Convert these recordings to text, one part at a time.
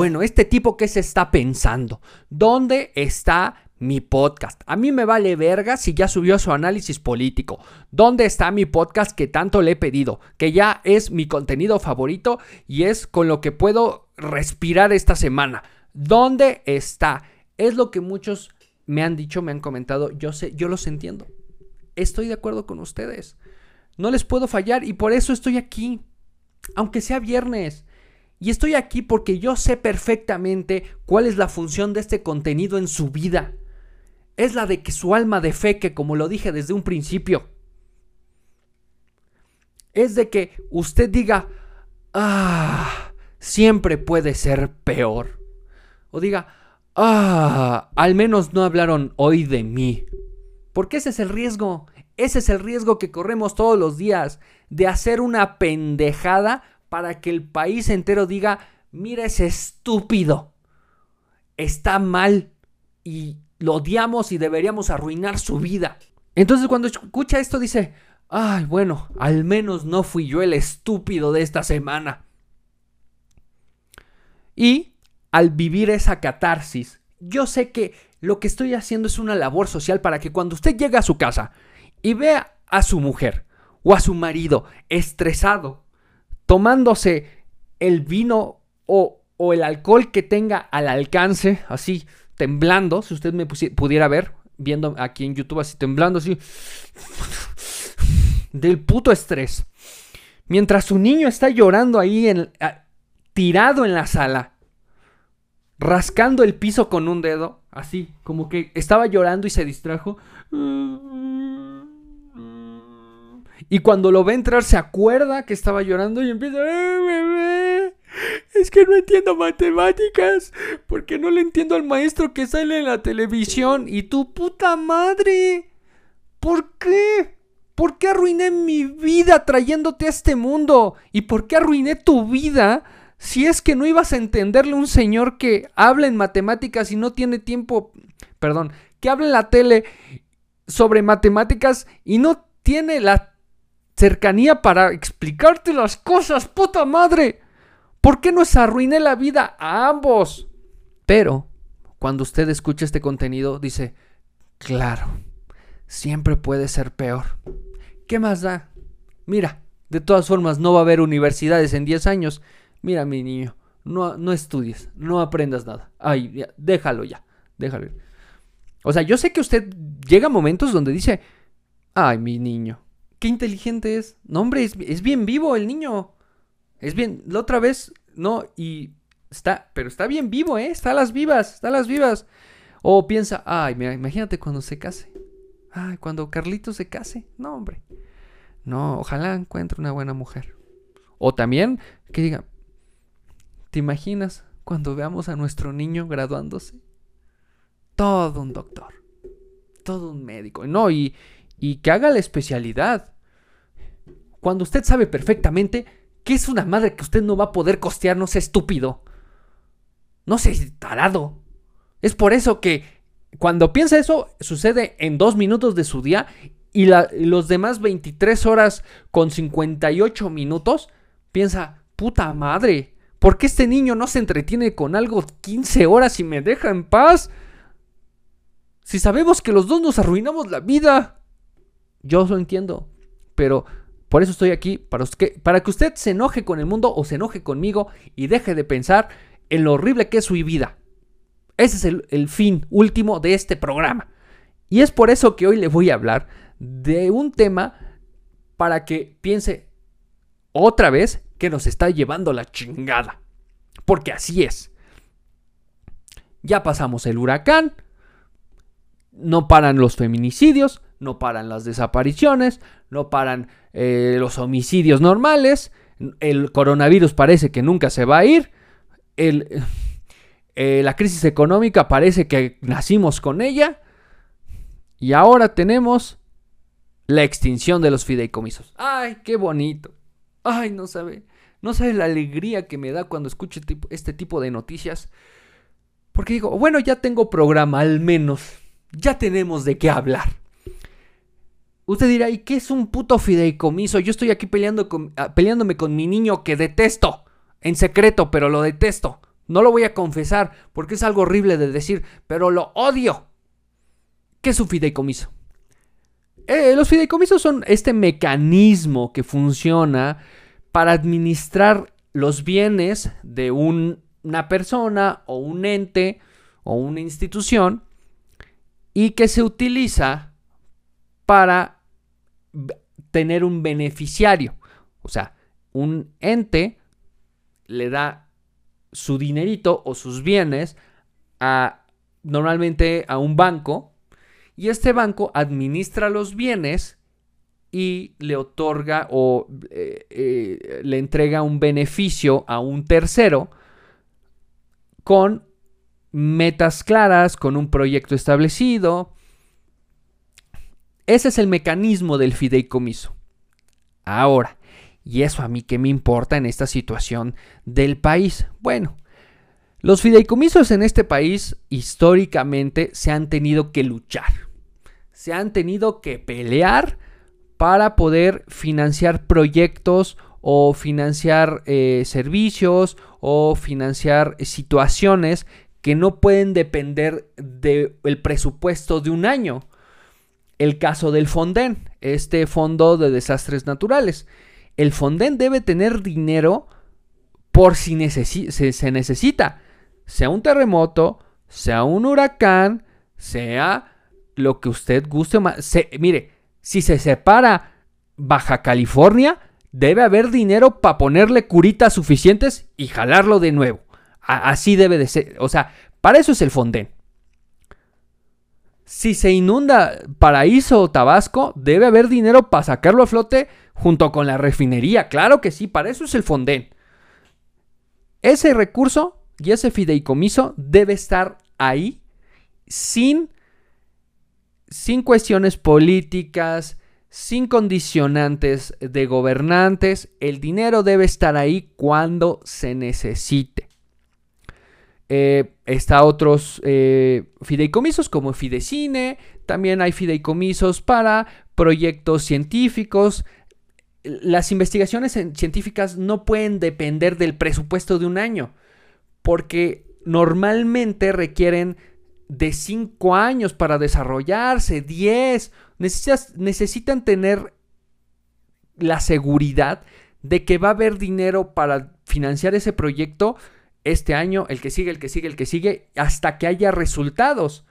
bueno, este tipo que se está pensando, ¿dónde está mi podcast. A mí me vale verga si ya subió su análisis político. ¿Dónde está mi podcast que tanto le he pedido? Que ya es mi contenido favorito y es con lo que puedo respirar esta semana. ¿Dónde está? Es lo que muchos me han dicho, me han comentado. Yo sé, yo los entiendo. Estoy de acuerdo con ustedes. No les puedo fallar y por eso estoy aquí. Aunque sea viernes. Y estoy aquí porque yo sé perfectamente cuál es la función de este contenido en su vida es la de que su alma de fe, que como lo dije desde un principio, es de que usted diga, ah, siempre puede ser peor. O diga, ah, al menos no hablaron hoy de mí. Porque ese es el riesgo. Ese es el riesgo que corremos todos los días de hacer una pendejada para que el país entero diga, mira ese estúpido. Está mal y lo odiamos y deberíamos arruinar su vida. Entonces cuando escucha esto dice, ay, bueno, al menos no fui yo el estúpido de esta semana. Y al vivir esa catarsis, yo sé que lo que estoy haciendo es una labor social para que cuando usted llegue a su casa y vea a su mujer o a su marido estresado, tomándose el vino o, el alcohol que tenga al alcance, así, temblando, si usted me pudiera ver, viendo aquí en YouTube así temblando, así, del puto estrés. Mientras su niño está llorando ahí, en, tirado en la sala, rascando el piso con un dedo, así, como que estaba llorando y se distrajo. Y cuando lo ve entrar se acuerda que estaba llorando y empieza... Eh, es que no entiendo matemáticas. Porque no le entiendo al maestro que sale en la televisión. Y tu puta madre. ¿Por qué? ¿Por qué arruiné mi vida trayéndote a este mundo? ¿Y por qué arruiné tu vida si es que no ibas a entenderle a un señor que habla en matemáticas y no tiene tiempo, perdón, que habla en la tele sobre matemáticas y no tiene la cercanía para explicarte las cosas, puta madre? ¿Por qué nos arruiné la vida a ambos? Pero, cuando usted escucha este contenido, dice, claro, siempre puede ser peor. ¿Qué más da? Mira, de todas formas no va a haber universidades en 10 años. Mira, mi niño, no, no estudies, no aprendas nada. Ay, déjalo ya, déjalo. O sea, yo sé que usted llega a momentos donde dice, ay, mi niño, qué inteligente es. No, hombre, es, bien vivo el niño. Es bien, la otra vez, no, y está, pero está bien vivo, ¿eh? Está a las vivas, está a las vivas. O piensa, ay, mira, imagínate cuando se case. Ay, cuando Carlito se case. No, hombre. No, ojalá encuentre una buena mujer. O también que diga, ¿te imaginas cuando veamos a nuestro niño graduándose? Todo un doctor. Todo un médico. No, y, y que haga la especialidad. Cuando usted sabe perfectamente ¿Qué es una madre que usted no va a poder costear? No sea estúpido. No sea tarado. Es por eso que cuando piensa eso, sucede en dos minutos de su día y los demás 23 horas con 58 minutos, piensa, puta madre, ¿por qué este niño no se entretiene con algo 15 horas y me deja en paz? Si sabemos que los dos nos arruinamos la vida. Yo lo entiendo, pero por eso estoy aquí, para que, para que usted se enoje con el mundo o se enoje conmigo y deje de pensar en lo horrible que es su vida. Ese es el, el fin último de este programa. Y es por eso que hoy le voy a hablar de un tema para que piense otra vez que nos está llevando la chingada. Porque así es. Ya pasamos el huracán, no paran los feminicidios, no paran las desapariciones, no paran eh, los homicidios normales, el coronavirus parece que nunca se va a ir, el, eh, la crisis económica parece que nacimos con ella, y ahora tenemos la extinción de los fideicomisos. ¡Ay, qué bonito! ¡Ay, no sabe! No sabe la alegría que me da cuando escucho este tipo de noticias. Porque digo, bueno, ya tengo programa, al menos. Ya tenemos de qué hablar. Usted dirá, ¿y qué es un puto fideicomiso? Yo estoy aquí peleando con, ah, peleándome con mi niño que detesto. En secreto, pero lo detesto. No lo voy a confesar porque es algo horrible de decir, pero lo odio. ¿Qué es un fideicomiso? Eh, los fideicomisos son este mecanismo que funciona para administrar los bienes de una persona o un ente o una institución y que se utiliza para tener un beneficiario. O sea, un ente le da su dinerito o sus bienes a normalmente a un banco y este banco administra los bienes y le otorga o eh, eh, le entrega un beneficio a un tercero con metas claras, con un proyecto establecido. Ese es el mecanismo del fideicomiso. Ahora, ¿y eso a mí qué me importa en esta situación del país? Bueno, los fideicomisos en este país históricamente se han tenido que luchar, se han tenido que pelear para poder financiar proyectos o financiar eh, servicios o financiar situaciones que no pueden depender del presupuesto de un año. El caso del Fonden, este fondo de desastres naturales. El Fonden debe tener dinero por si se, necesita, sea un terremoto, sea un huracán, sea lo que usted guste más. mire, si se separa Baja California, debe haber dinero para ponerle curitas suficientes y jalarlo de nuevo así debe de ser. O sea, para eso es el Fonden. Si se inunda Paraíso o Tabasco, debe haber dinero para sacarlo a flote junto con la refinería. Claro que sí, para eso es el Fonden. Ese recurso y ese fideicomiso debe estar ahí sin, sin cuestiones políticas, sin condicionantes de gobernantes. El dinero debe estar ahí cuando se necesite. Eh, está otros eh, fideicomisos como Fidecine, también hay fideicomisos para proyectos científicos. Las investigaciones científicas no pueden depender del presupuesto de un año, porque normalmente requieren de 5 años para desarrollarse, 10. necesitan tener la seguridad de que va a haber dinero para financiar ese proyecto este año, el que sigue, el que sigue, el que sigue, hasta que haya resultados.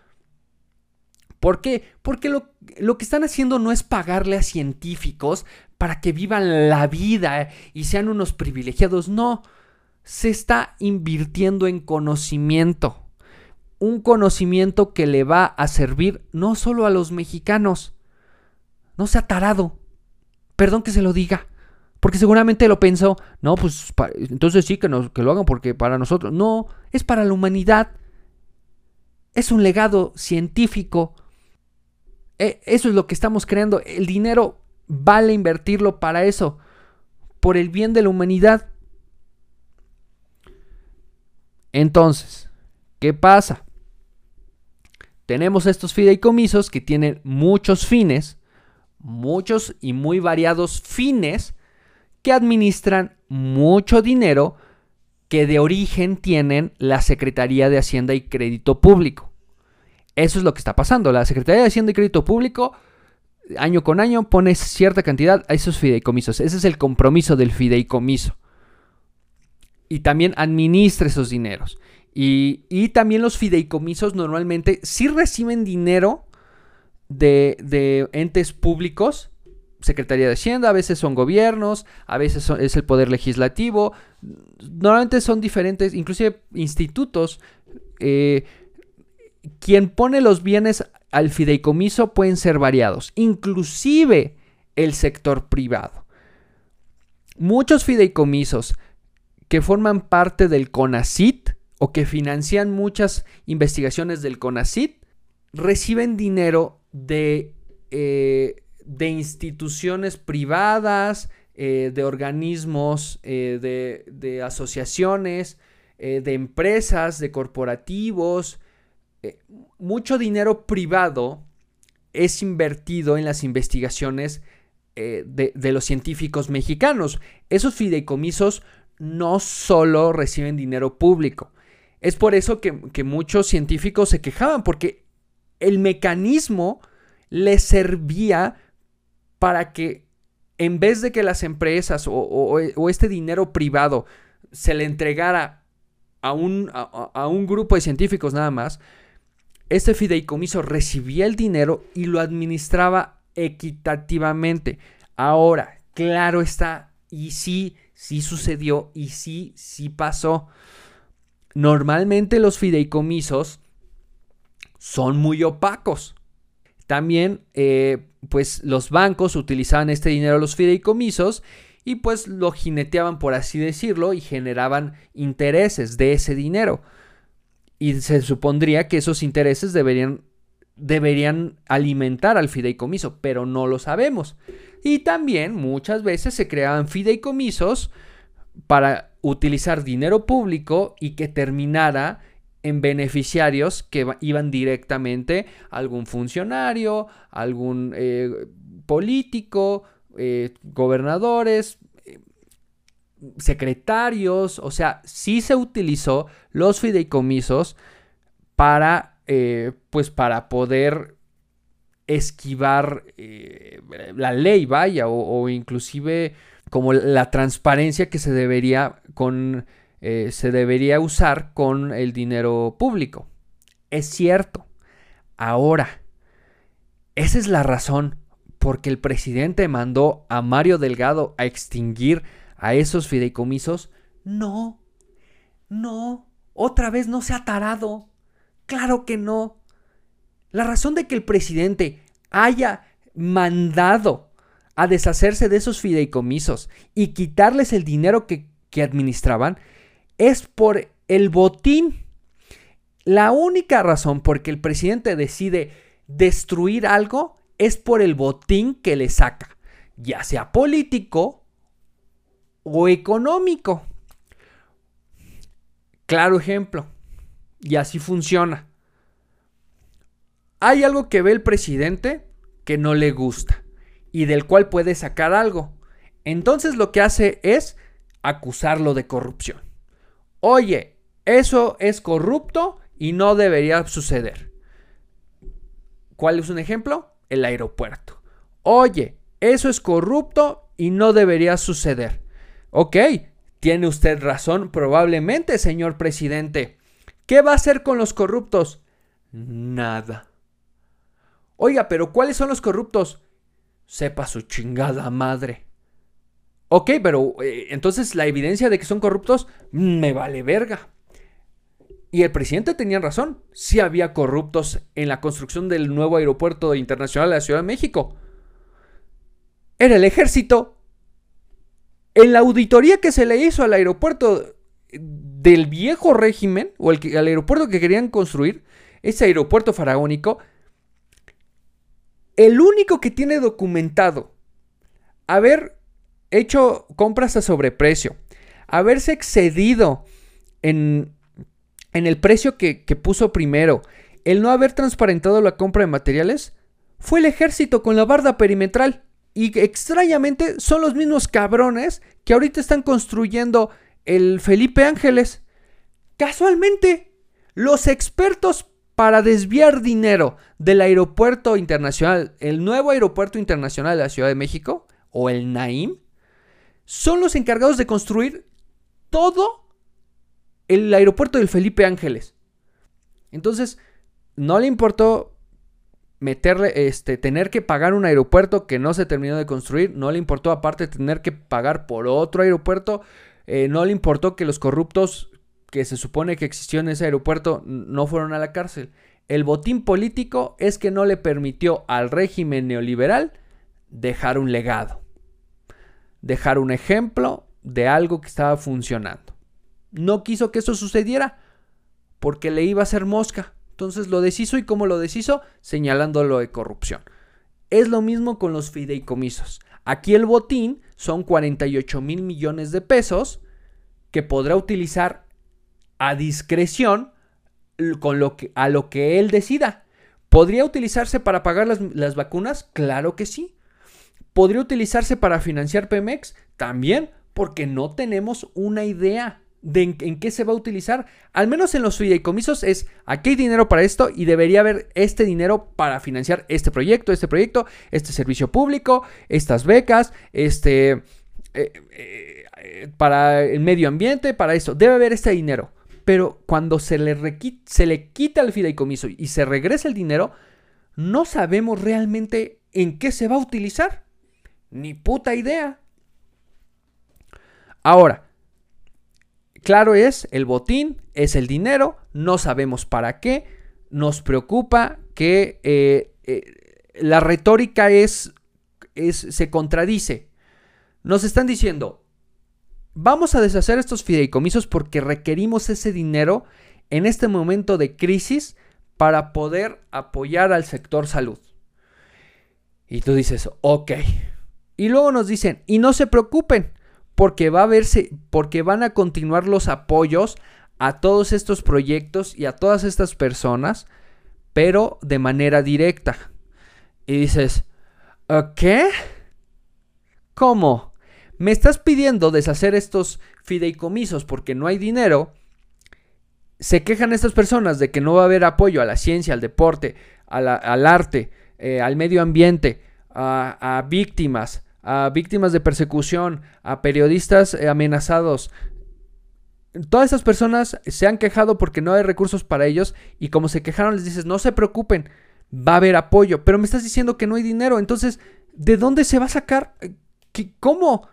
¿Por qué? Porque lo, que están haciendo no es pagarle a científicos para que vivan la vida y sean unos privilegiados, no, se está invirtiendo en conocimiento. Un conocimiento que le va a servir no solo a los mexicanos. No sea tarado. Perdón que se lo diga. Porque seguramente lo pensó, no, pues entonces sí que, lo hagan porque para nosotros. No, es para la humanidad. Es un legado científico. E, eso es lo que estamos creando. El dinero vale invertirlo para eso. Por el bien de la humanidad. Entonces, ¿qué pasa? Tenemos estos fideicomisos que tienen muchos fines, muchos y muy variados fines que administran mucho dinero que de origen tienen la Secretaría de Hacienda y Crédito Público. Eso es lo que está pasando. La Secretaría de Hacienda y Crédito Público año con año pone cierta cantidad a esos fideicomisos. Ese es el compromiso del fideicomiso. Y también administra esos dineros. Y, también los fideicomisos normalmente sí reciben dinero de, de entes públicos Secretaría de Hacienda, a veces son gobiernos, a veces es el poder legislativo, normalmente son diferentes, inclusive institutos. Eh, quien pone los bienes al fideicomiso pueden ser variados, inclusive el sector privado. Muchos fideicomisos que forman parte del CONACIT o que financian muchas investigaciones del CONACIT reciben dinero de eh, de instituciones privadas, eh, de organismos, eh, de, asociaciones, eh, de empresas, de corporativos. mucho dinero privado es invertido en las investigaciones de, de los científicos mexicanos. Esos fideicomisos no solo reciben dinero público, Es por eso que, que muchos científicos se quejaban, porque el mecanismo les servía para que en vez de que las empresas o, este dinero privado se le entregara a un, a un grupo de científicos nada más, este fideicomiso recibía el dinero y lo administraba equitativamente. Ahora, claro está, y sí, sí sucedió, y sí, sí pasó. Normalmente los fideicomisos son muy opacos. También, eh, pues los bancos utilizaban este dinero, los fideicomisos, y pues lo jineteaban, por así decirlo, y generaban intereses de ese dinero. Y se supondría que esos intereses deberían, deberían alimentar al fideicomiso, pero no lo sabemos. Y también muchas veces se creaban fideicomisos para utilizar dinero público y que terminara en beneficiarios que iban directamente a algún funcionario, algún eh, político, eh, gobernadores, eh, secretarios, o sea, sí se utilizó los fideicomisos para, pues para poder esquivar la ley, vaya, o, o inclusive como la transparencia que se debería con eh, se debería usar con el dinero público. Es cierto. Ahora, esa es la razón porque el presidente mandó a Mario Delgado a extinguir a esos fideicomisos. No, no, otra vez no se ha tarado. Claro que no. La razón de que el presidente haya mandado a deshacerse de esos fideicomisos y quitarles el dinero que, que administraban es por el botín. La única razón por que el presidente decide destruir algo es por el botín que le saca, ya sea político o económico. Claro ejemplo, y así funciona. Hay algo que ve el presidente que no le gusta y del cual puede sacar algo. Entonces lo que hace es acusarlo de corrupción. Oye, eso es corrupto y no debería suceder. ¿Cuál es un ejemplo? El aeropuerto. Oye, eso es corrupto y no debería suceder. Ok, tiene usted razón, probablemente, señor presidente. ¿Qué va a hacer con los corruptos? Nada. Oiga, pero ¿cuáles son los corruptos? Sepa su chingada madre. Ok, pero eh, entonces la evidencia de que son corruptos me vale verga. Y el presidente tenía razón. Sí había corruptos en la construcción del nuevo aeropuerto internacional de la Ciudad de México. Era el ejército. En la auditoría que se le hizo al aeropuerto del viejo régimen, o el, al aeropuerto que querían construir, ese aeropuerto faraónico, el único que tiene documentado haber hecho compras a sobreprecio, haberse excedido en, en el precio que, que puso primero, el no haber transparentado la compra de materiales, fue el ejército con la barda perimetral. Y extrañamente son los mismos cabrones que ahorita están construyendo el Felipe Ángeles. Casualmente, los expertos para desviar dinero del aeropuerto internacional, el nuevo aeropuerto internacional de la Ciudad de México, o el NAIM, son los encargados de construir todo el aeropuerto del Felipe Ángeles. Entonces, no le importó meterle, este, tener que pagar un aeropuerto que no se terminó de construir, no le importó aparte tener que pagar por otro aeropuerto, eh, no le importó que los corruptos que se supone que existió en ese aeropuerto no fueron a la cárcel. El botín político es que no le permitió al régimen neoliberal dejar un legado dejar un ejemplo de algo que estaba funcionando. No quiso que eso sucediera porque le iba a hacer mosca. Entonces lo deshizo y como lo deshizo, señalándolo de corrupción. Es lo mismo con los fideicomisos. Aquí el botín son 48 mil millones de pesos que podrá utilizar a discreción con lo que, a lo que él decida. ¿Podría utilizarse para pagar las, las vacunas? Claro que sí. ¿Podría utilizarse para financiar Pemex? También, porque no tenemos una idea. de en, qué se va a utilizar. Al menos en los fideicomisos es aquí hay dinero para esto y debería haber este dinero para financiar este proyecto, este proyecto, este servicio público, estas becas, este eh, eh, para el medio ambiente, para eso. Debe haber este dinero. Pero cuando se le, se le quita el fideicomiso y se regresa el dinero, no sabemos realmente en qué se va a utilizar. Ni puta idea. Ahora, claro es, el botín es el dinero, no sabemos para qué, nos preocupa que eh, eh, la retórica es, se contradice. Nos están diciendo, vamos a deshacer estos fideicomisos porque requerimos ese dinero en este momento de crisis para poder apoyar al sector salud. Y tú dices, ok. Y luego nos dicen, y no se preocupen, porque va a verse, porque van a continuar los apoyos a todos estos proyectos y a todas estas personas, pero de manera directa. Y dices, ¿qué? ¿Cómo? ¿Me estás pidiendo deshacer estos fideicomisos porque no hay dinero? Se quejan estas personas de que no va a haber apoyo a la ciencia, al deporte, al arte, eh, al medio ambiente, a víctimas, a víctimas de persecución, a periodistas eh, amenazados. Todas esas personas se han quejado porque no hay recursos para ellos y como se quejaron les dices, no se preocupen, va a haber apoyo, pero me estás diciendo que no hay dinero, entonces, ¿de dónde se va a sacar? ¿Cómo?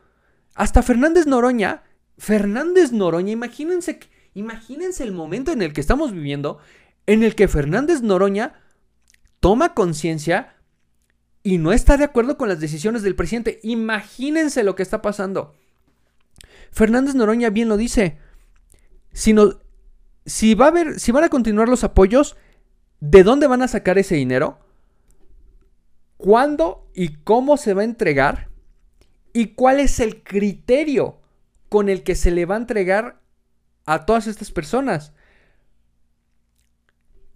Hasta Fernández Noroña, Fernández Noroña, imagínense, imagínense el momento en el que estamos viviendo, en el que Fernández Noroña toma conciencia y no está de acuerdo con las decisiones del presidente. Imagínense lo que está pasando. Fernández Noroña bien lo dice. Si, si, va a si van a continuar los apoyos, ¿de dónde van a sacar ese dinero? ¿Cuándo y cómo se va a entregar? ¿Y cuál es el criterio con el que se le va a entregar a todas estas personas?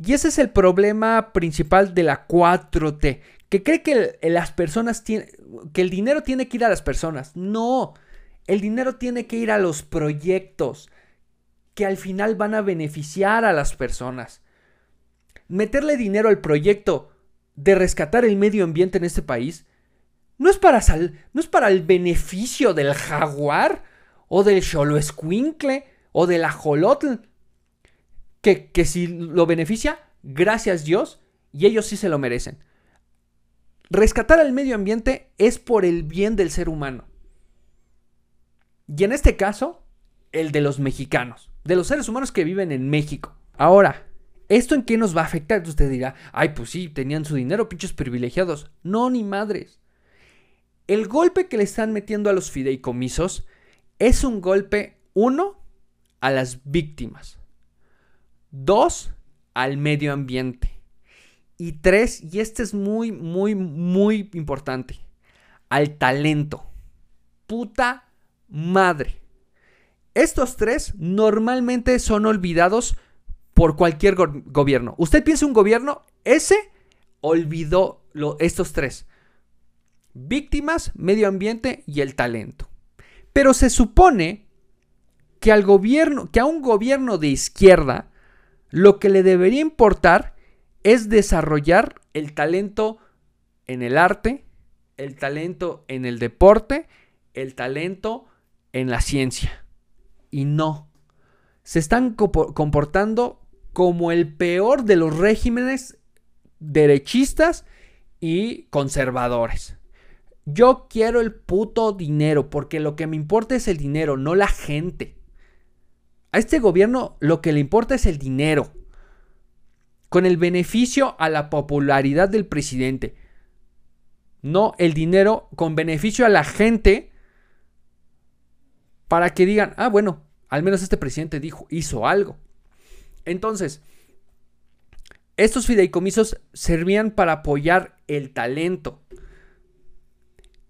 Y ese es el problema principal de la 4T, que cree que las personas tienen, que el dinero tiene que ir a las personas. No, el dinero tiene que ir a los proyectos que al final van a beneficiar a las personas. Meterle dinero al proyecto de rescatar el medio ambiente en este país no es para, no es para el beneficio del jaguar o del xoloescuincle o del ajolotl. Que, que si lo beneficia, gracias Dios, y ellos sí se lo merecen. Rescatar al medio ambiente es por el bien del ser humano. Y en este caso, el de los mexicanos, de los seres humanos que viven en México. Ahora, ¿esto en qué nos va a afectar? Usted dirá, ay, pues sí, tenían su dinero, pinches privilegiados. No, ni madres. El golpe que le están metiendo a los fideicomisos es un golpe, uno, a las víctimas. Dos, al medio ambiente. Y tres, y este es muy, muy, muy importante, al talento. Puta madre. Estos tres normalmente son olvidados por cualquier gobierno. Usted piensa un gobierno, ese olvidó estos tres. Víctimas, medio ambiente y el talento. Pero se supone que al gobierno, que a un gobierno de izquierda, lo que le debería importar es desarrollar el talento en el arte, el talento en el deporte, el talento en la ciencia. Y no. Se están comportando como el peor de los regímenes derechistas y conservadores. Yo quiero el puto dinero porque lo que me importa es el dinero, no la gente. A este gobierno lo que le importa es el dinero con el beneficio a la popularidad del presidente. No el dinero con beneficio a la gente para que digan, ah, bueno, al menos este presidente dijo, hizo algo. Entonces, estos fideicomisos servían para apoyar el talento.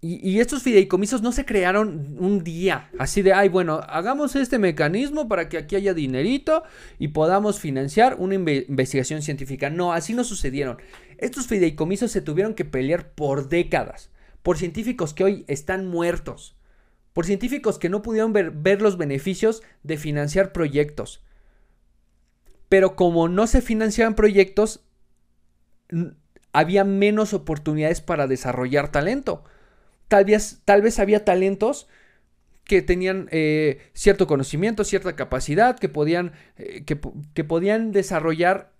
Y, estos fideicomisos no se crearon un día, así de, ay, bueno, hagamos este mecanismo para que aquí haya dinerito y podamos financiar una investigación científica. No, así no sucedieron. Estos fideicomisos se tuvieron que pelear por décadas, por científicos que hoy están muertos, por científicos que no pudieron ver, ver los beneficios de financiar proyectos. Pero como no se financiaban proyectos, había menos oportunidades para desarrollar talento. Tal vez, tal vez había talentos que tenían eh, cierto conocimiento, cierta capacidad, que podían, eh, que, que podían desarrollar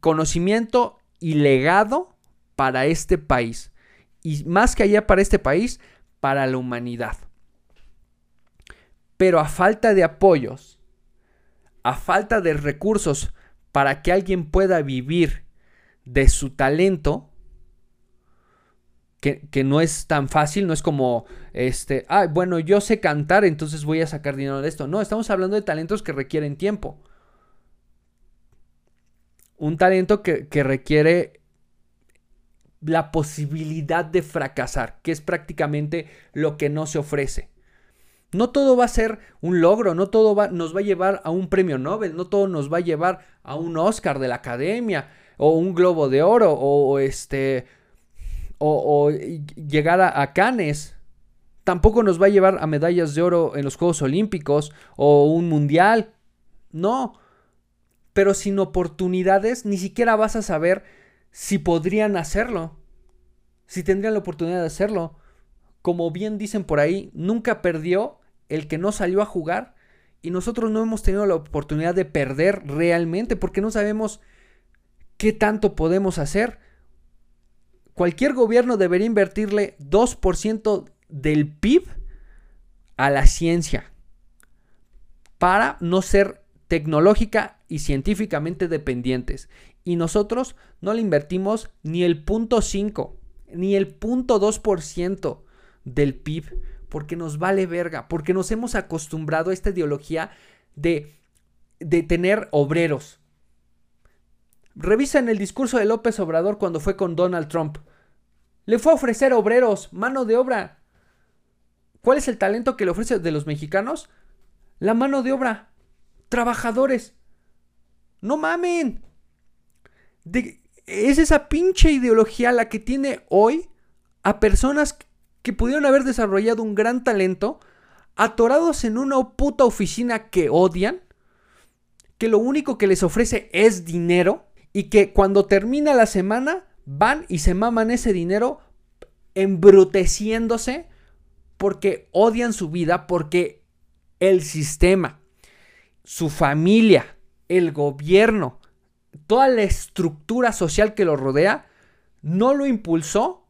conocimiento y legado para este país. Y más que allá para este país, para la humanidad. Pero a falta de apoyos, a falta de recursos para que alguien pueda vivir de su talento, que, no es tan fácil, no es como, este, ah, bueno, yo sé cantar, entonces voy a sacar dinero de esto. No, estamos hablando de talentos que requieren tiempo. Un talento que, que requiere la posibilidad de fracasar, que es prácticamente lo que no se ofrece. No todo va a ser un logro, no todo va, nos va a llevar a un premio Nobel, no todo nos va a llevar a un Oscar de la Academia o un Globo de Oro o, este o, llegar a, a, Cannes. Tampoco nos va a llevar a medallas de oro en los Juegos Olímpicos o un mundial. No. Pero sin oportunidades ni siquiera vas a saber si podrían hacerlo. Si tendrían la oportunidad de hacerlo. Como bien dicen por ahí, nunca perdió el que no salió a jugar y nosotros no hemos tenido la oportunidad de perder realmente porque no sabemos qué tanto podemos hacer. Cualquier gobierno debería invertirle 2% del PIB a la ciencia para no ser tecnológica y científicamente dependientes. Y nosotros no le invertimos ni el punto 5, ni el punto 2% del PIB porque nos vale verga, porque nos hemos acostumbrado a esta ideología de, de tener obreros. Revisen el discurso de López Obrador cuando fue con Donald Trump. Le fue a ofrecer obreros, mano de obra. ¿Cuál es el talento que le ofrece de los mexicanos? La mano de obra. Trabajadores. No mamen. es esa pinche ideología la que tiene hoy a personas que pudieron haber desarrollado un gran talento, atorados en una puta oficina que odian, que lo único que les ofrece es dinero y que cuando termina la semana van y se maman ese dinero embruteciéndose porque odian su vida, porque el sistema, su familia, el gobierno, toda la estructura social que lo rodea, no lo impulsó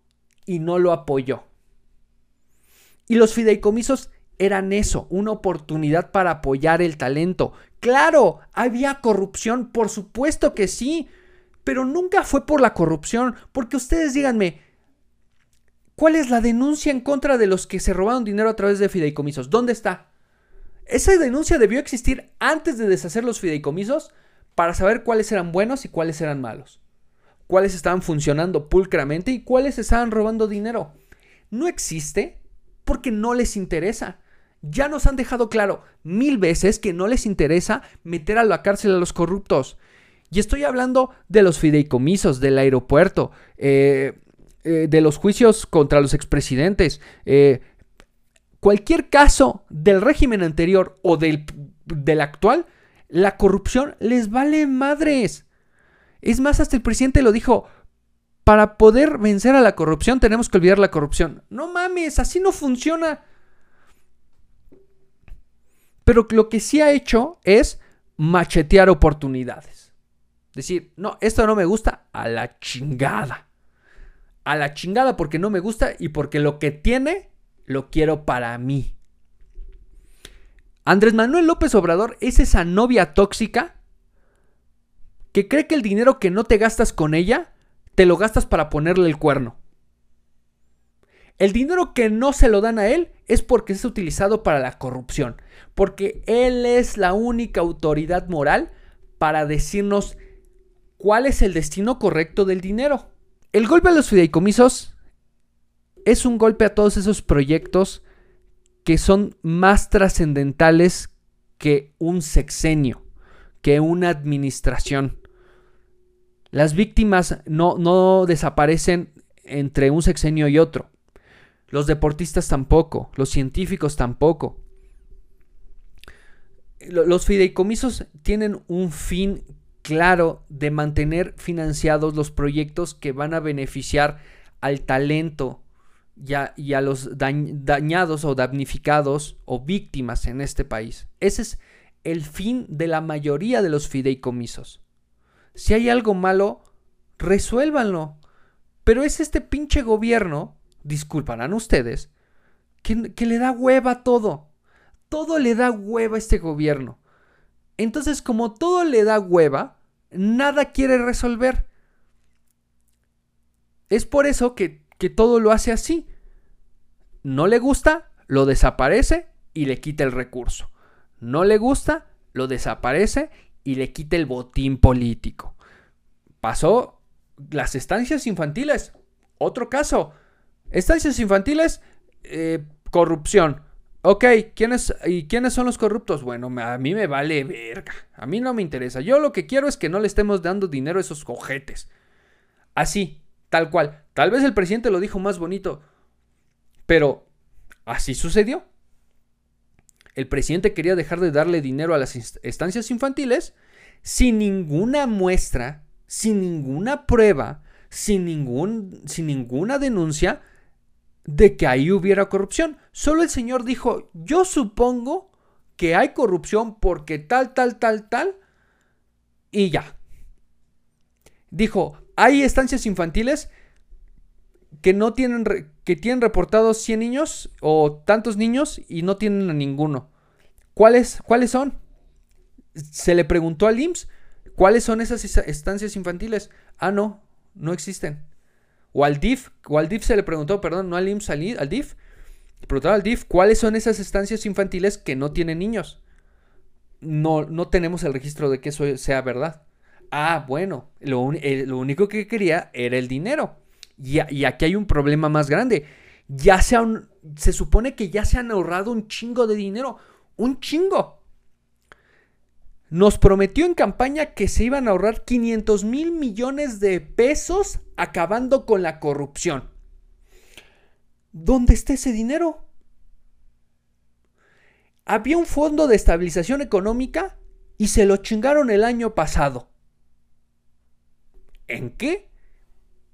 y no lo apoyó. Y los fideicomisos eran eso, una oportunidad para apoyar el talento. Claro, había corrupción, por supuesto que sí, pero nunca fue por la corrupción, porque ustedes díganme, ¿cuál es la denuncia en contra de los que se robaron dinero a través de fideicomisos? ¿Dónde está? Esa denuncia debió existir antes de deshacer los fideicomisos para saber cuáles eran buenos y cuáles eran malos. Cuáles estaban funcionando pulcramente y cuáles estaban robando dinero. No existe porque no les interesa. Ya nos han dejado claro mil veces que no les interesa meter a la cárcel a los corruptos. Y estoy hablando de los fideicomisos, del aeropuerto, eh, eh, de los juicios contra los expresidentes. Eh, cualquier caso del régimen anterior o del, del actual, la corrupción les vale madres. Es más, hasta el presidente lo dijo, para poder vencer a la corrupción tenemos que olvidar la corrupción. No mames, así no funciona. Pero lo que sí ha hecho es machetear oportunidades. Decir, no, esto no me gusta, a la chingada. A la chingada porque no me gusta y porque lo que tiene lo quiero para mí. Andrés Manuel López Obrador es esa novia tóxica que cree que el dinero que no te gastas con ella te lo gastas para ponerle el cuerno. El dinero que no se lo dan a él es porque es utilizado para la corrupción, porque él es la única autoridad moral para decirnos cuál es el destino correcto del dinero. El golpe a los fideicomisos es un golpe a todos esos proyectos que son más trascendentales que un sexenio, que una administración. Las víctimas no, no desaparecen entre un sexenio y otro. Los deportistas tampoco, los científicos tampoco. Los fideicomisos tienen un fin claro de mantener financiados los proyectos que van a beneficiar al talento y a, los dañados o damnificados o víctimas en este país. Ese es el fin de la mayoría de los fideicomisos. Si hay algo malo, resuélvanlo. Pero es este pinche gobierno disculparán ustedes, que, que le da hueva todo. Todo le da hueva a este gobierno. Entonces, como todo le da hueva, nada quiere resolver. Es por eso que, que, todo lo hace así. No le gusta, lo desaparece y le quita el recurso. No le gusta, lo desaparece y le quita el botín político. Pasó las estancias infantiles. Otro caso. Estancias infantiles, eh, corrupción. Ok, ¿quiénes, ¿y quiénes son los corruptos? Bueno, a mí me vale verga. A mí no me interesa. Yo lo que quiero es que no le estemos dando dinero a esos cojetes. Así, tal cual. Tal vez el presidente lo dijo más bonito. Pero así sucedió. El presidente quería dejar de darle dinero a las estancias infantiles sin ninguna muestra, sin ninguna prueba, sin, ningún, sin ninguna denuncia de que ahí hubiera corrupción. Solo el Señor dijo, yo supongo que hay corrupción porque tal, tal, tal, tal, y ya. Dijo, hay estancias infantiles que no tienen, que tienen reportados 100 niños o tantos niños y no tienen a ninguno. ¿Cuáles, ¿Cuáles son? Se le preguntó al IMSS, ¿cuáles son esas estancias infantiles? Ah, no, no existen. O al DIF, o al se le preguntó, perdón, no al IMSS, al DIF, preguntaba al DIF cuáles son esas estancias infantiles que no tienen niños. No, no tenemos el registro de que eso sea verdad. Ah, bueno, lo, eh, único que quería era el dinero. Y, y, aquí hay un problema más grande. Ya se, se supone que ya se han ahorrado un chingo de dinero. Un chingo nos prometió en campaña que se iban a ahorrar 500 mil millones de pesos acabando con la corrupción. ¿Dónde está ese dinero? Había un fondo de estabilización económica y se lo chingaron el año pasado. ¿En qué?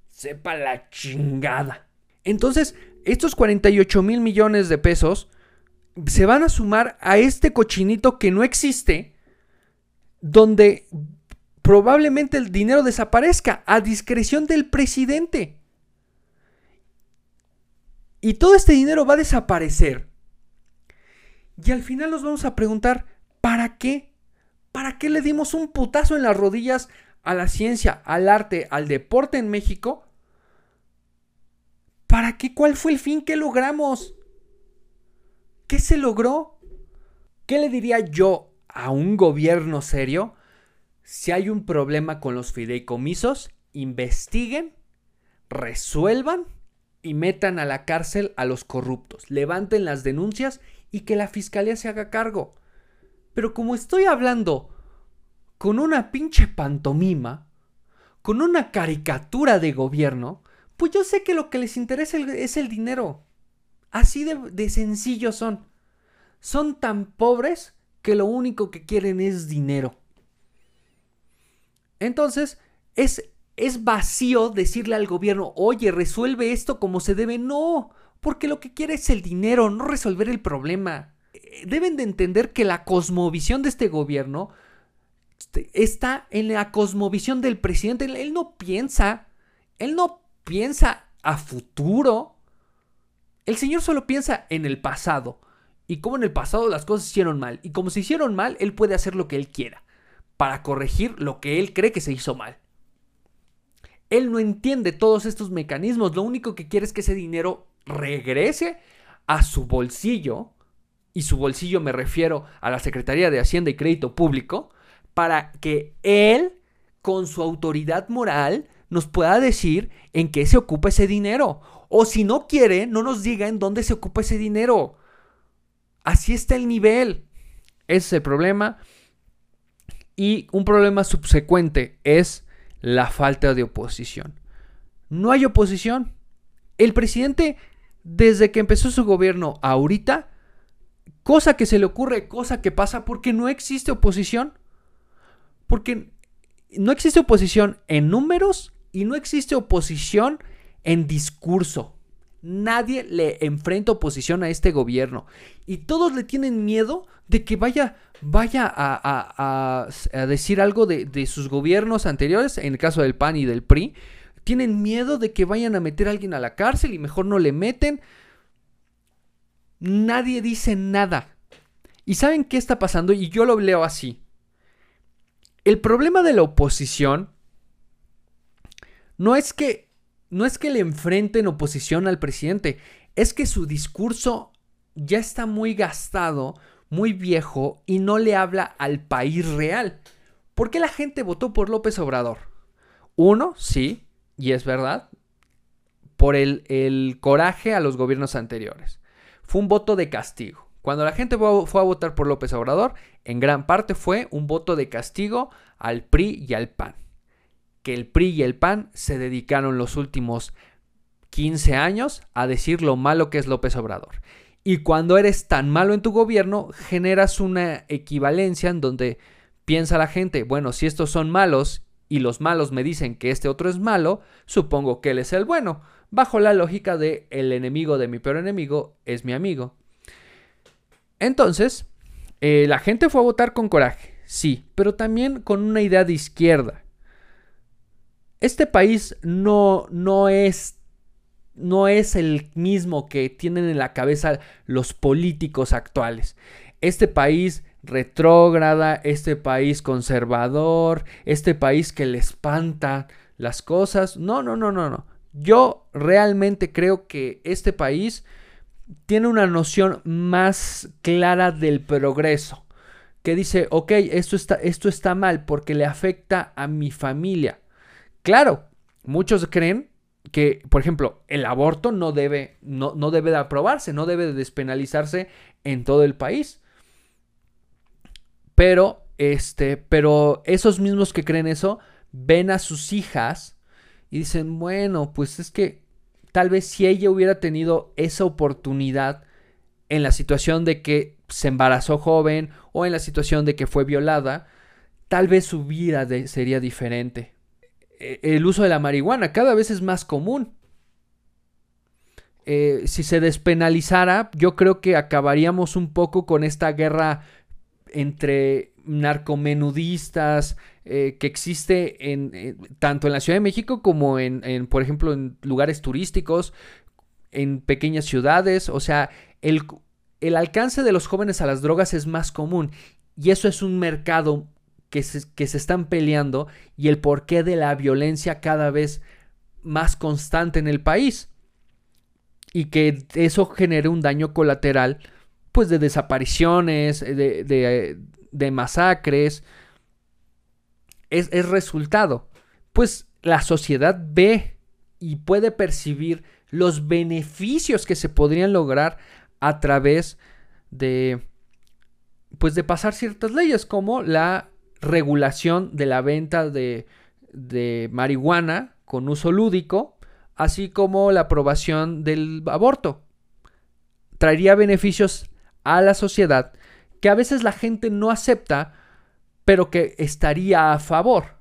Sepa la chingada. Entonces, estos 48 mil millones de pesos se van a sumar a este cochinito que no existe donde probablemente el dinero desaparezca a discreción del presidente. Y todo este dinero va a desaparecer. Y al final nos vamos a preguntar, ¿para qué? ¿Para qué le dimos un putazo en las rodillas a la ciencia, al arte, al deporte en México? ¿Para qué? ¿Cuál fue el fin que logramos? ¿Qué se logró? ¿Qué le diría yo a un gobierno serio, si hay un problema con los fideicomisos, investiguen, resuelvan y metan a la cárcel a los corruptos, levanten las denuncias y que la fiscalía se haga cargo. Pero como estoy hablando con una pinche pantomima, con una caricatura de gobierno, pues yo sé que lo que les interesa es el dinero. Así de, de sencillos son. Son tan pobres que lo único que quieren es dinero. Entonces, es, es vacío decirle al gobierno, oye, resuelve esto como se debe. No, porque lo que quiere es el dinero, no resolver el problema. Eh, deben de entender que la cosmovisión de este gobierno este, está en la cosmovisión del presidente. Él no piensa, él no piensa a futuro. El señor solo piensa en el pasado y cómo en el pasado las cosas se hicieron mal. Y como se hicieron mal, él puede hacer lo que él quiera para corregir lo que él cree que se hizo mal. Él no entiende todos estos mecanismos, lo único que quiere es que ese dinero regrese a su bolsillo, y su bolsillo me refiero a la Secretaría de Hacienda y Crédito Público, para que él, con su autoridad moral, nos pueda decir en qué se ocupa ese dinero. O si no quiere, no nos diga en dónde se ocupa ese dinero. Así está el nivel. Ese es el problema. Y un problema subsecuente es la falta de oposición. No hay oposición. El presidente desde que empezó su gobierno ahorita, cosa que se le ocurre, cosa que pasa, porque no existe oposición. Porque no existe oposición en números y no existe oposición en discurso. Nadie le enfrenta oposición a este gobierno. Y todos le tienen miedo de que vaya, vaya a, decir algo de, de, sus gobiernos anteriores, en el caso del PAN y del PRI. Tienen miedo de que vayan a meter a alguien a la cárcel y mejor no le meten. Nadie dice nada. ¿Y saben qué está pasando? Y yo lo leo así. El problema de la oposición no es que no es que le enfrenten oposición al presidente, es que su discurso ya está muy gastado, muy viejo y no le habla al país real. ¿Por qué la gente votó por López Obrador? Uno, sí, y es verdad, por el, el coraje a los gobiernos anteriores. Fue un voto de castigo. Cuando la gente fue a votar por López Obrador, en gran parte fue un voto de castigo al PRI y al PAN que el PRI y el PAN se dedicaron los últimos 15 años a decir lo malo que es López Obrador. Y cuando eres tan malo en tu gobierno, generas una equivalencia en donde piensa la gente, bueno, si estos son malos y los malos me dicen que este otro es malo, supongo que él es el bueno, bajo la lógica de el enemigo de mi peor enemigo es mi amigo. Entonces, eh, la gente fue a votar con coraje, sí, pero también con una idea de izquierda este país no, no es no es el mismo que tienen en la cabeza los políticos actuales. Este país retrógrada, este país conservador, este país que le espanta las cosas. No, no, no, no, no. Yo realmente creo que este país tiene una noción más clara del progreso. Que dice, ok, esto está, esto está mal porque le afecta a mi familia Claro, muchos creen que, por ejemplo, el aborto no debe, no, no debe de aprobarse, no debe de despenalizarse en todo el país. Pero, este, pero esos mismos que creen eso, ven a sus hijas y dicen, bueno, pues es que tal vez si ella hubiera tenido esa oportunidad en la situación de que se embarazó joven o en la situación de que fue violada, tal vez su vida sería diferente. Eh, el uso de la marihuana cada vez es más común. Eh, si se despenalizara, yo creo que acabaríamos un poco con esta guerra entre narcomenudistas eh, que existe en, tanto en la Ciudad de México como en, en, por ejemplo, en lugares turísticos, en pequeñas ciudades. O sea, el, el alcance de los jóvenes a las drogas es más común y eso es un mercado que se, que se están peleando y el porqué de la violencia cada vez más constante en el país. Y que eso genere un daño colateral, pues de desapariciones, de, de, masacres. Es, es resultado. Pues la sociedad ve y puede percibir los beneficios que se podrían lograr a través de pues de pasar ciertas leyes como la regulación de la venta de, marihuana con uso lúdico, así como la aprobación del aborto. Traería beneficios a la sociedad que a veces la gente no acepta, pero que estaría a favor.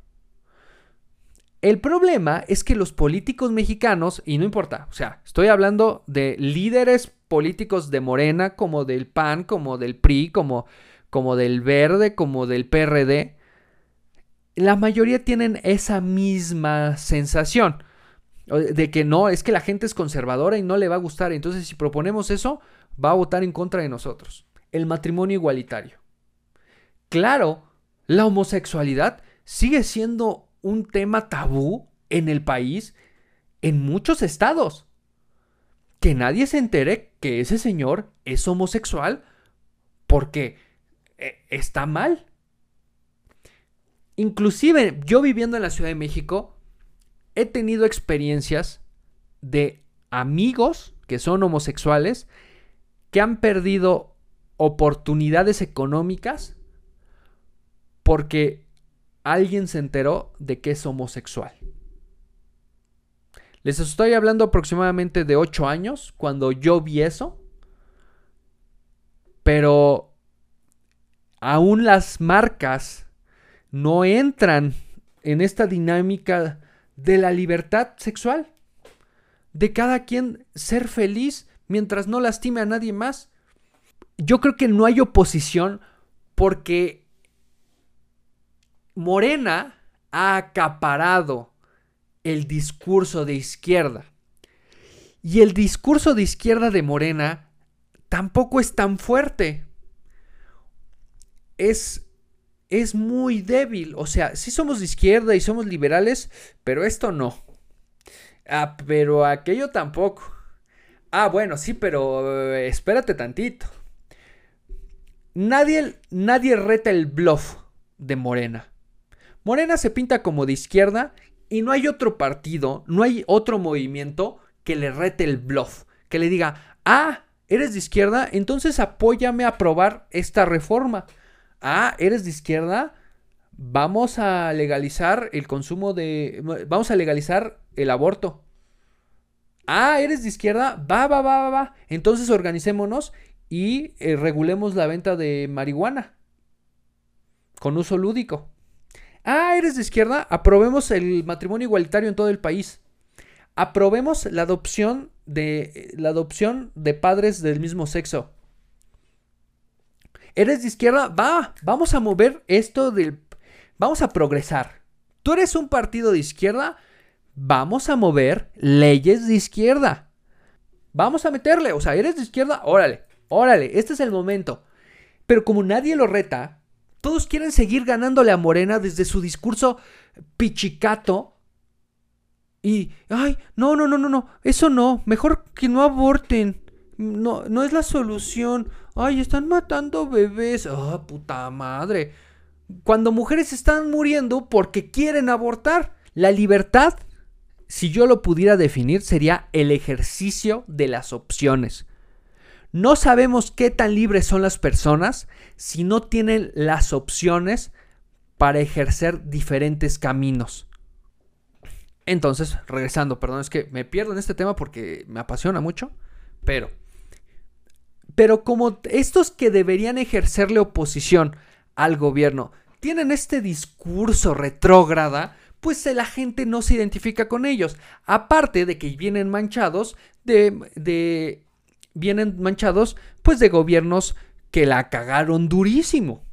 El problema es que los políticos mexicanos, y no importa, o sea, estoy hablando de líderes políticos de Morena, como del PAN, como del PRI, como como del verde, como del PRD, la mayoría tienen esa misma sensación de que no, es que la gente es conservadora y no le va a gustar. Entonces, si proponemos eso, va a votar en contra de nosotros. El matrimonio igualitario. Claro, la homosexualidad sigue siendo un tema tabú en el país, en muchos estados. Que nadie se entere que ese señor es homosexual porque eh, está mal. Inclusive yo viviendo en la Ciudad de México, he tenido experiencias de amigos que son homosexuales que han perdido oportunidades económicas porque alguien se enteró de que es homosexual. Les estoy hablando aproximadamente de 8 años cuando yo vi eso. Pero aún las marcas no entran en esta dinámica de la libertad sexual. De cada quien ser feliz mientras no lastime a nadie más. Yo creo que no hay oposición porque Morena ha acaparado el discurso de izquierda. Y el discurso de izquierda de Morena tampoco es tan fuerte. Es, es muy débil. O sea, sí somos de izquierda y somos liberales, pero esto no. Ah, pero aquello tampoco. Ah, bueno, sí, pero eh, espérate tantito. Nadie, nadie reta el bluff de Morena. Morena se pinta como de izquierda y no hay otro partido, no hay otro movimiento que le rete el bluff, que le diga, ah, eres de izquierda, entonces apóyame a aprobar esta reforma. Ah, eres de izquierda, vamos a legalizar el consumo de, vamos a legalizar el aborto. Ah, eres de izquierda, va, va, va, va, va. Entonces organicémonos y eh, regulemos la venta de marihuana con uso lúdico. Ah, eres de izquierda, aprobemos el matrimonio igualitario en todo el país. Aprobemos la adopción de la adopción de padres del mismo sexo. Eres de izquierda, va, vamos a mover esto del vamos a progresar. Tú eres un partido de izquierda, vamos a mover leyes de izquierda. Vamos a meterle, o sea, eres de izquierda, órale, órale, este es el momento. Pero como nadie lo reta, todos quieren seguir ganándole a Morena desde su discurso pichicato. Y, ay, no, no, no, no, no, eso no, mejor que no aborten. No, no es la solución. Ay, están matando bebés. Ah, puta madre. Cuando mujeres están muriendo porque quieren abortar. La libertad, si yo lo pudiera definir, sería el ejercicio de las opciones. No sabemos qué tan libres son las personas si no tienen las opciones para ejercer diferentes caminos. Entonces, regresando, perdón, es que me pierdo en este tema porque me apasiona mucho, pero pero como estos que deberían ejercerle oposición al gobierno tienen este discurso retrógrada, pues la gente no se identifica con ellos. Aparte de que vienen manchados de, de vienen manchados pues de gobiernos que la cagaron durísimo,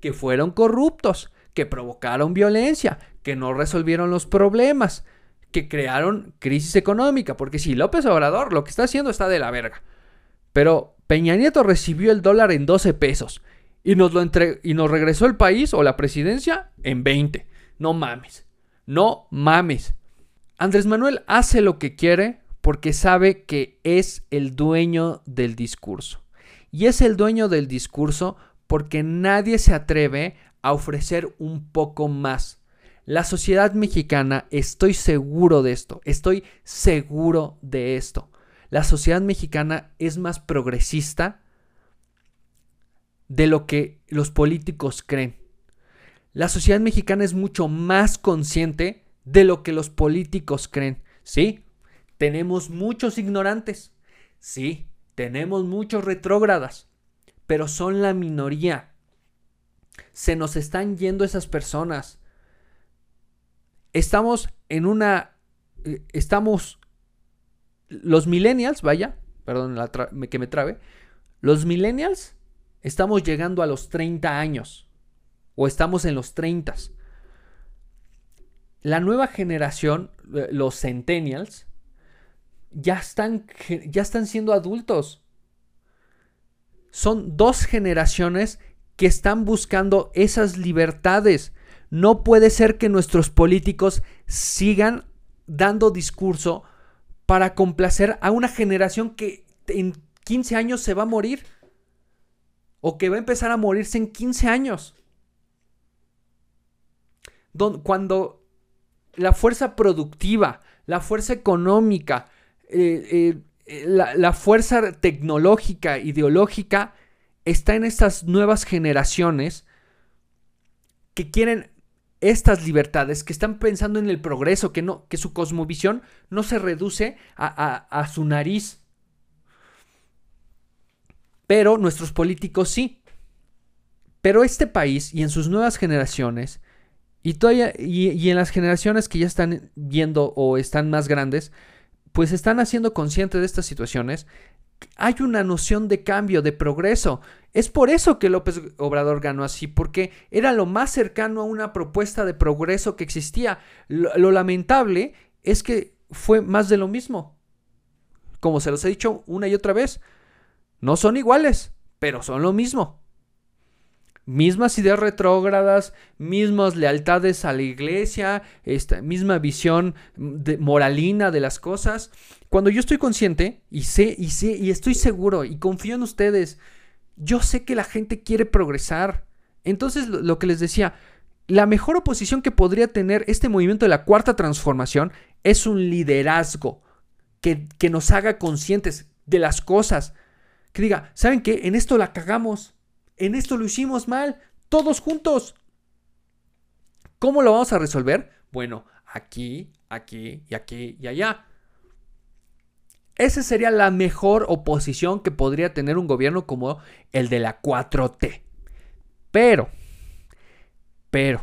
que fueron corruptos, que provocaron violencia, que no resolvieron los problemas, que crearon crisis económica, porque si López Obrador lo que está haciendo está de la verga. Pero Peña Nieto recibió el dólar en 12 pesos y nos lo entre y nos regresó el país o la presidencia en 20. No mames. No mames. Andrés Manuel hace lo que quiere porque sabe que es el dueño del discurso. Y es el dueño del discurso porque nadie se atreve a ofrecer un poco más. La sociedad mexicana, estoy seguro de esto, estoy seguro de esto. La sociedad mexicana es más progresista de lo que los políticos creen. La sociedad mexicana es mucho más consciente de lo que los políticos creen. Sí, tenemos muchos ignorantes. Sí, tenemos muchos retrógradas. Pero son la minoría. Se nos están yendo esas personas. Estamos en una... Eh, estamos... Los millennials, vaya, perdón que me trabe. Los millennials estamos llegando a los 30 años. O estamos en los 30. La nueva generación, eh, los centennials, ya están, ya están siendo adultos. Son dos generaciones que están buscando esas libertades. No puede ser que nuestros políticos sigan dando discurso para complacer a una generación que en 15 años se va a morir. O que va a empezar a morirse en 15 años. Cuando la fuerza productiva, la fuerza económica, eh, eh, la, fuerza tecnológica, ideológica, está en estas nuevas generaciones que quieren estas libertades, que están pensando en el progreso, que, no, que su cosmovisión no se reduce a, su nariz. Pero nuestros políticos sí. Pero este país y en sus nuevas generaciones, y, todavía, y, en las generaciones que ya están viendo o están más grandes, pues están haciendo consciente de estas situaciones, hay una noción de cambio, de progreso. Es por eso que López Obrador ganó así, porque era lo más cercano a una propuesta de progreso que existía. Lo, lamentable es que fue más de lo mismo. Como se los he dicho una y otra vez, no son iguales, pero son lo mismo. Mismas ideas retrógradas, mismas lealtades a la iglesia, esta misma visión de, moralina de las cosas. Cuando yo estoy consciente y sé y sé y estoy seguro y confío en ustedes, yo sé que la gente quiere progresar. Entonces, lo, que les decía, la mejor oposición que podría tener este movimiento de la cuarta transformación es un liderazgo que, que nos haga conscientes de las cosas. Que diga, ¿saben qué? En esto la cagamos. En esto lo hicimos mal. Todos juntos. ¿Cómo lo vamos a resolver? Bueno, aquí, aquí y aquí y allá. Esa sería la mejor oposición que podría tener un gobierno como el de la 4T. Pero, pero,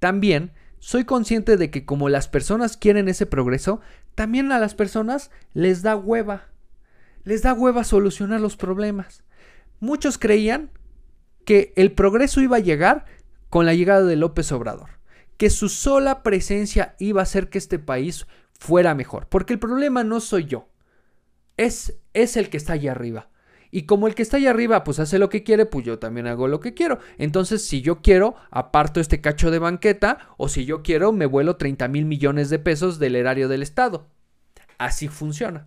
también soy consciente de que como las personas quieren ese progreso, también a las personas les da hueva. Les da hueva solucionar los problemas. Muchos creían que el progreso iba a llegar con la llegada de López Obrador, que su sola presencia iba a hacer que este país fuera mejor, porque el problema no soy yo, es, el que está allá arriba. Y como el que está allá arriba pues hace lo que quiere, pues yo también hago lo que quiero. Entonces, si yo quiero, aparto este cacho de banqueta, o si yo quiero, me vuelo 30 mil millones de pesos del erario del Estado. Así funciona.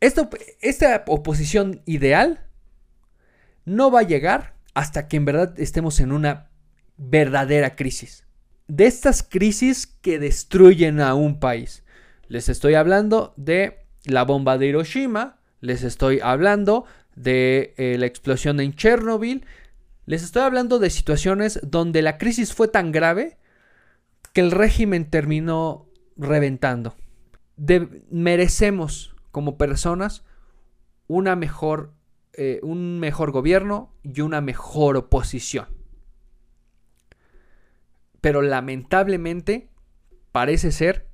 Esta, esta oposición ideal no va a llegar hasta que en verdad estemos en una verdadera crisis. De estas crisis que destruyen a un país. Les estoy hablando de la bomba de Hiroshima, les estoy hablando de eh, la explosión en Chernobyl, les estoy hablando de situaciones donde la crisis fue tan grave que el régimen terminó reventando. merecemos como personas una mejor, eh, un mejor gobierno y una mejor oposición. Pero lamentablemente parece ser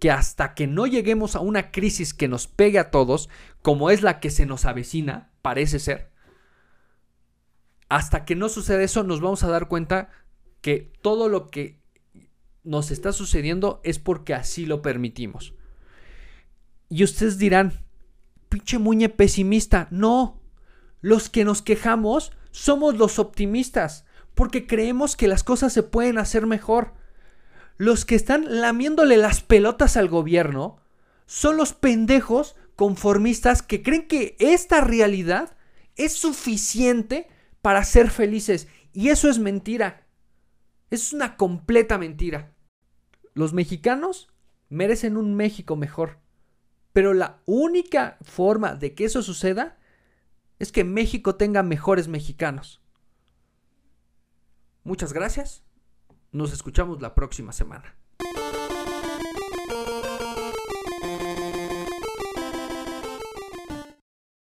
que hasta que no lleguemos a una crisis que nos pegue a todos, como es la que se nos avecina, parece ser, hasta que no suceda eso nos vamos a dar cuenta que todo lo que nos está sucediendo es porque así lo permitimos. Y ustedes dirán, pinche muñe pesimista, no, los que nos quejamos somos los optimistas, porque creemos que las cosas se pueden hacer mejor los que están lamiéndole las pelotas al gobierno son los pendejos conformistas que creen que esta realidad es suficiente para ser felices. Y eso es mentira. Es una completa mentira. Los mexicanos merecen un México mejor. Pero la única forma de que eso suceda es que México tenga mejores mexicanos. Muchas gracias. Nos escuchamos la próxima semana.